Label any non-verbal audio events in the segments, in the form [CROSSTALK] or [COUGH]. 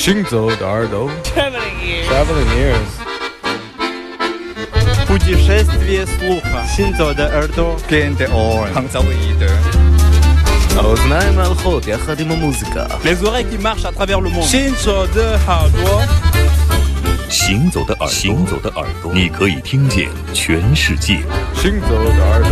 行走的耳朵 Traveling ears. Traveling ears Путешествие слуха. Синзо de耳朵. Gente on. Hangzauide. האוזניים ההולכות יחד עם המוזיקה Les oreilles qui marchent à travers le monde. 行走的耳朵。行走的耳朵，行走的耳朵，你可以听见全世界。行走的耳朵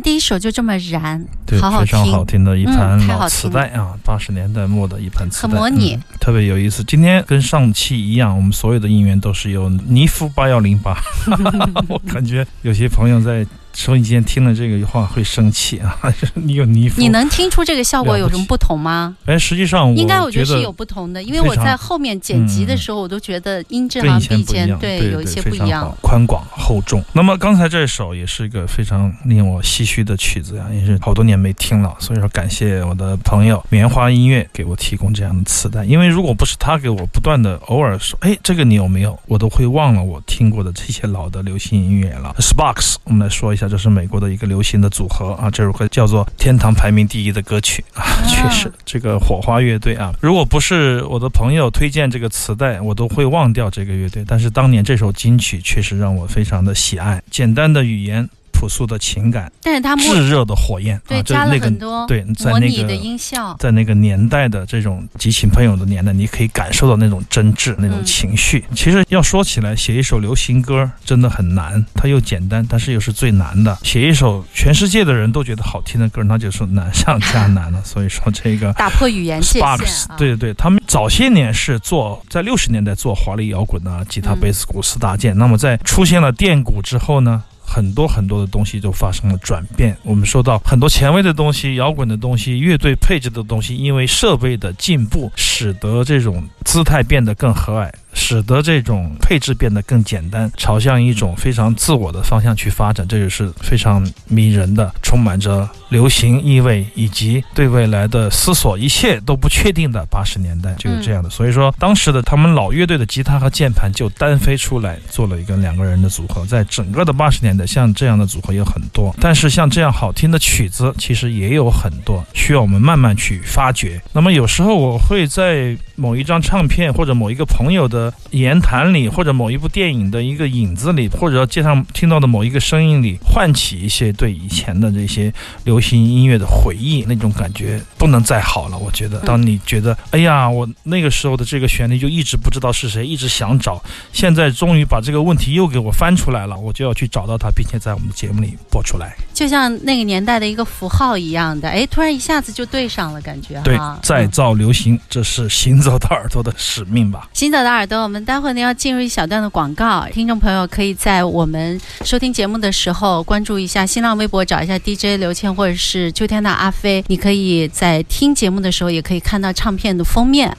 第一首就这么燃，对，好好非常好听的一盘老磁听带啊，八十年代末的一盘磁带，很模拟。嗯特别有意思。今天跟上期一样，我们所有的音源都是由尼夫八幺零八，[LAUGHS] [LAUGHS] 我感觉有些朋友在收音机前听了这个话会生气啊，[LAUGHS] 你有你，你能听出这个效果有什么不同吗？哎，实际上应该我觉觉得是有不同的，因为我在后面剪辑的时候，我都觉得音质好像比以前对对有一些不一样。宽广厚重。那么刚才这首也是一个非常令我唏嘘的曲子呀、也是好多年没听了，所以说感谢我的朋友棉花音乐给我提供这样的磁带，因为如果不是他给我不断的偶尔说，哎，这个你有没有，我都会忘了我听过的这些老的流行音乐了。Sparks，我们来说一下，这是美国的一个流行的组合啊，这首歌叫做天堂排名第一的歌曲啊，确实这个火花乐队啊，如果不是我的朋友推荐这个磁带，我都会忘掉这个乐队。但是当年这首金曲确实让我非常的喜爱，简单的语言，朴素的情感，但是他炙热的火焰对啊，这加了那个很多对，在那个模拟的音效，在那个年代的这种激情喷涌的年代，你可以感受到那种真挚、那种嗯情绪。其实要说起来，写一首流行歌真的很难，它又简单，但是又是最难的。写一首全世界的人都觉得好听的歌，那就是难上加 [LAUGHS] 难了。所以说这个。打破语言界限 Sparks，啊。对对对，他们早些年是做在六十年代做华丽摇滚啊，吉他、嗯贝斯、鼓四大件。那么在出现了电鼓之后呢？很多很多的东西都发生了转变，我们说到很多前卫的东西、摇滚的东西、乐队配置的东西，因为设备的进步，使得这种姿态变得更和蔼，使得这种配置变得更简单，朝向一种非常自我的方向去发展，这就是非常迷人的，充满着流行意味以及对未来的思索，一切都不确定的八十年代就是这样的。所以说，当时的他们老乐队的吉他和键盘就单飞出来，做了一个两个人的组合。在整个的八十年代，像这样的组合有很多，但是像这样好听的曲子，其实也有很多，需要我们慢慢去发掘。那么有时候我会在某一张唱片或者某一个朋友的言谈里，或者某一部电影的一个影子里，或者街上听到的某一个声音里，唤起一些对以前的这些流行音乐的回忆，那种感觉不能再好了。我觉得，当你觉得，哎呀，我那个时候的这个旋律就一直不知道是谁，一直想找，现在终于把这个问题又给我翻出来了，我就要去找到它，并且在我们的节目里播出来。就像那个年代的一个符号一样的，哎，突然一下子就对上了，感觉对，。再嗯造流行，这是行走的耳朵的使命吧。行走的耳的，我们待会儿呢要进入一小段的广告，听众朋友可以在我们收听节目的时候关注一下新浪微博，找一下 DJ 刘谦或者是秋天的阿飞，你可以在听节目的时候也可以看到唱片的封面。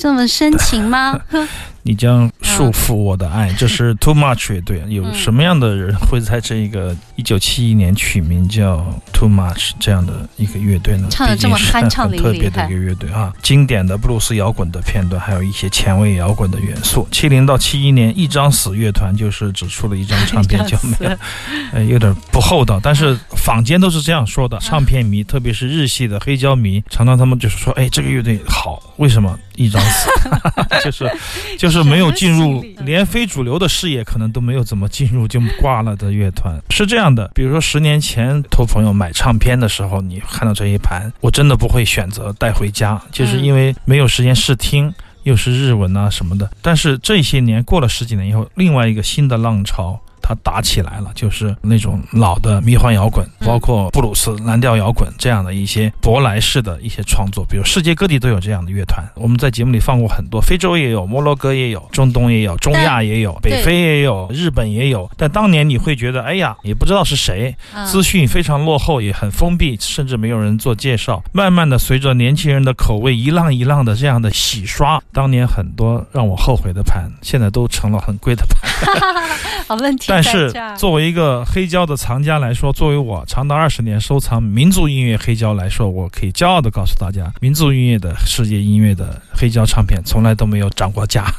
这么深情吗？[LAUGHS] [LAUGHS] 你将束缚我的爱，这是 [LAUGHS] Too Much 乐队。有嗯什么样的人会在这一个一九七一年取名叫 Too Much 这样的一个乐队呢？唱的这么毕竟是酣畅很淋漓还特别的一个乐队啊，经典的布鲁斯摇滚的片段，还有一些前卫摇滚的元素。七零到七一年，一张死乐团就是只出了一张唱片叫没有，[LAUGHS] 呃，有点不厚道。但是坊间都是这样说的，唱片迷，特别是日系的黑胶迷，常常他们就是说，哎，这个乐队好，为什么一张死？[LAUGHS] 就是就是没有进入什么心理，连非主流的视野可能都没有怎么进入就挂了的乐团是这样的。比如说十年前托朋友买唱片的时候，你看到这一盘，我真的不会选择带回家，就是因为没有时间试听。又是日文啊什么的，但是这些年过了十几年以后，另外一个新的浪潮它打起来了，就是那种老的迷幻摇滚，嗯包括布鲁斯、蓝调摇滚这样的一些舶来式的一些创作，比如世界各地都有这样的乐团。我们在节目里放过很多，非洲也有，摩洛哥也有，中东也有，中亚也有，北非也有，日本也有。但当年你会觉得，哎呀，也不知道是谁，嗯资讯非常落后，也很封闭，甚至没有人做介绍。慢慢的，随着年轻人的口味一浪一浪的这样的洗刷，当年很多让我后悔的盘，现在都成了很贵的盘。[LAUGHS] [LAUGHS] 好问题但是作为一个黑胶的藏家来说，作为我长达二十年收藏民族音乐黑胶来说，我可以骄傲的告诉大家，民族音乐的世界音乐的黑胶唱片从来都没有涨过价。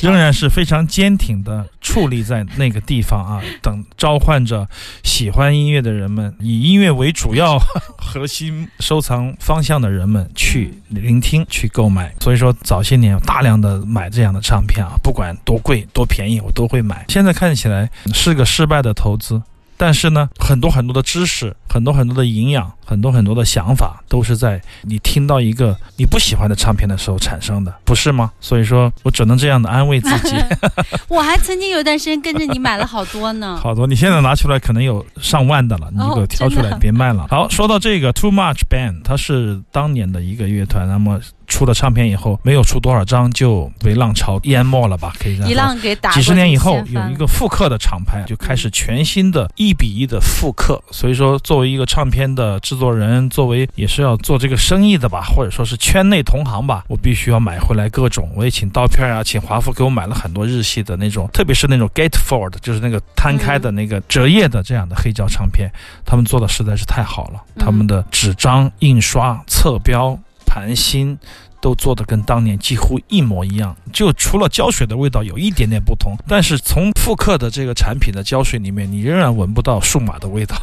仍然是非常坚挺的矗立在那个地方啊，等召唤着喜欢音乐的人们，以音乐为主要核心收藏方向的人们去聆听、去购买。所以说，早些年大量的买这样的唱片啊，不管多贵多便宜，我都会买。现在看起来是个失败的投资。但是呢，很多很多的知识，很多很多的营养，很多很多的想法，都是在你听到一个你不喜欢的唱片的时候产生的，不是吗？所以说我只能这样的安慰自己。[LAUGHS] 我还曾经有一段时间跟着你买了好多呢。[LAUGHS] 好多，你现在拿出来可能有上万的了，你给我挑出来，别卖了。好，说到这个 Too Much Band，它是当年的一个乐团，那么出了唱片以后，没有出多少张就被浪潮淹没了吧？可以这样一。浪给打几十年以后，有一个复刻的厂牌，就开始全新的一比一的复刻。所以说，作为一个唱片的制作人，作为也是要做这个生意的吧，或者说是圈内同行吧，我必须要买回来各种。我也请刀片啊，请华夫给我买了很多日系的那种，特别是那种 Gatefold，就是那个摊开的那个折页的这样的黑胶唱片，他们做的实在是太好了。嗯他们的纸张、印刷、侧标、盘心。都做的跟当年几乎一模一样，就除了胶水的味道有一点点不同，但是从复刻的这个产品的胶水里面，你仍然闻不到数码的味道。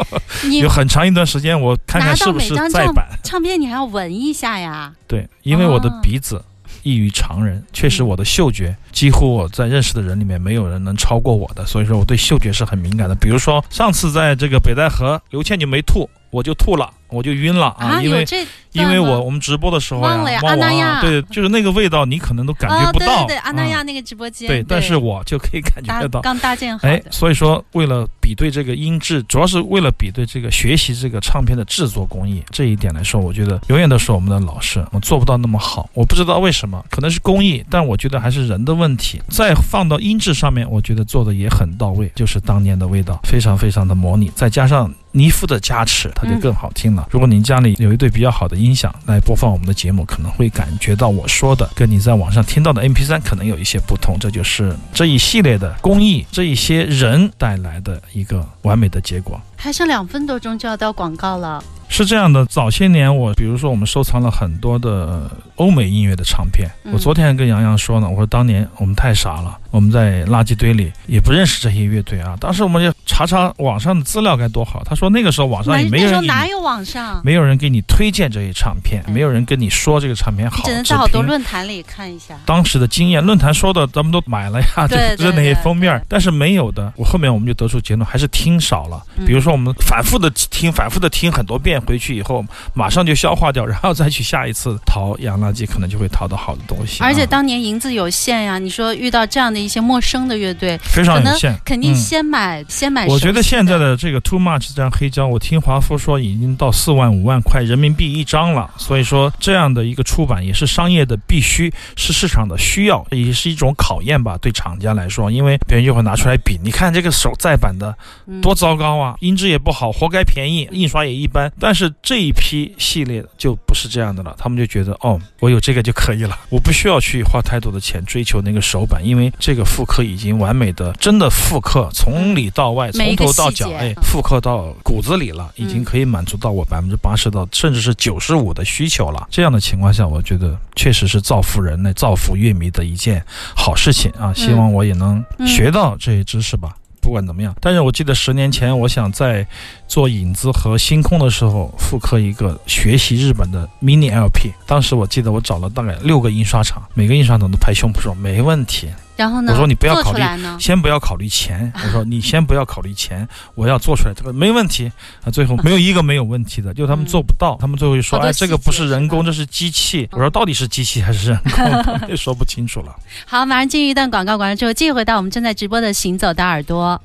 [LAUGHS] 你有很长一段时间，我看看是不是再版。唱片，你还要闻一下呀。对，因为我的哦鼻子异于常人，确实嗯我的嗅觉几乎我在认识的人里面没有人能超过我的，所以说我对嗅觉是很敏感的。比如说上次在这个北戴河，刘倩就没吐，我就吐了，我就晕了啊，因为这因为我我们直播的时候忘了呀忘了阿那亚啊，对，就是那个味道，你可能都感觉哦，不到。对对对，阿那嗯亚那个直播间，对，但是我就可以感觉得到。刚搭建好哎，所以说为了比对这个音质，主要是为了比对这个学习这个唱片的制作工艺这一点来说，我觉得永远都是我们的老师，我做不到那么好。我不知道为什么，可能是工艺，但我觉得还是人的问题。再放到音质上面，我觉得做的也很到位，就是当年的味道，非常非常的模拟，再加上。尼夫的加持，它就更好听了。如果您家里有一对比较好的音响来播放我们的节目，可能会感觉到我说的跟你在网上听到的 MP3 可能有一些不同。这就是这一系列的工艺，这一些人带来的一个完美的结果。还剩两分多钟就要到广告了。是这样的，早些年我比如说我们收藏了很多的欧美音乐的唱片。嗯我昨天还跟杨洋说呢，我说当年我们太傻了，我们在垃圾堆里也不认识这些乐队啊。当时我们就查查网上的资料该多好。他说那个时候网上也没有人给你时候哪有网上？没有人给你推荐这些唱片，嗯没有人跟你说这个唱片好，只能只在好多论坛里看一下。当时的经验，论坛说的咱们都买了呀，就对对是那些封面，但是没有的。我后面我们就得出结论，还是听少了。嗯比如说我们反复的听，反复的听很多遍，回去以后马上就消化掉，然后再去下一次淘洋垃圾，可能就会淘到好的东西。而且啊当年银子有限呀，你说遇到这样的一些陌生的乐队，非常有限，肯定嗯先买、先买。我觉得现在的这个 Too Much 这张黑胶，我听华夫说已经到四万五万块人民币一张了，所以说这样的一个出版也是商业的必须，是市场的需要，也是一种考验吧，对厂家来说，因为别人就会拿出来比，你看这个手再版的嗯多糟糕啊，音品质也不好，活该便宜，印刷也一般。但是这一批系列就不是这样的了，他们就觉得哦，我有这个就可以了，我不需要去花太多的钱追求那个手版，因为这个复刻已经完美的，真的复刻从里到外，从头到脚，哎，嗯复刻到骨子里了，已经嗯可以满足到我百分之八十到甚至是九十五的需求了。这样的情况下，我觉得确实是造福人类、造福乐迷的一件好事情啊！希望我也能嗯学到这些知识吧。不管怎么样，但是我记得十年前，我想在做影子和星空的时候复刻一个学习日本的 mini LP。当时我记得我找了大概六个印刷厂，每个印刷厂都拍胸脯说没问题，然后呢？我说你不要考虑？先不要考虑钱。我说你先不要考虑钱，我要做出来这个没问题啊。最后没有一个没有问题的，就他们做不到，他们最后就说哎这个不是人工，这是机器。我说到底是机器还是人工，也说不清楚了。[LAUGHS] 好，马上进入一段广告，广告之后继续回到我们正在直播的《行走的耳朵》。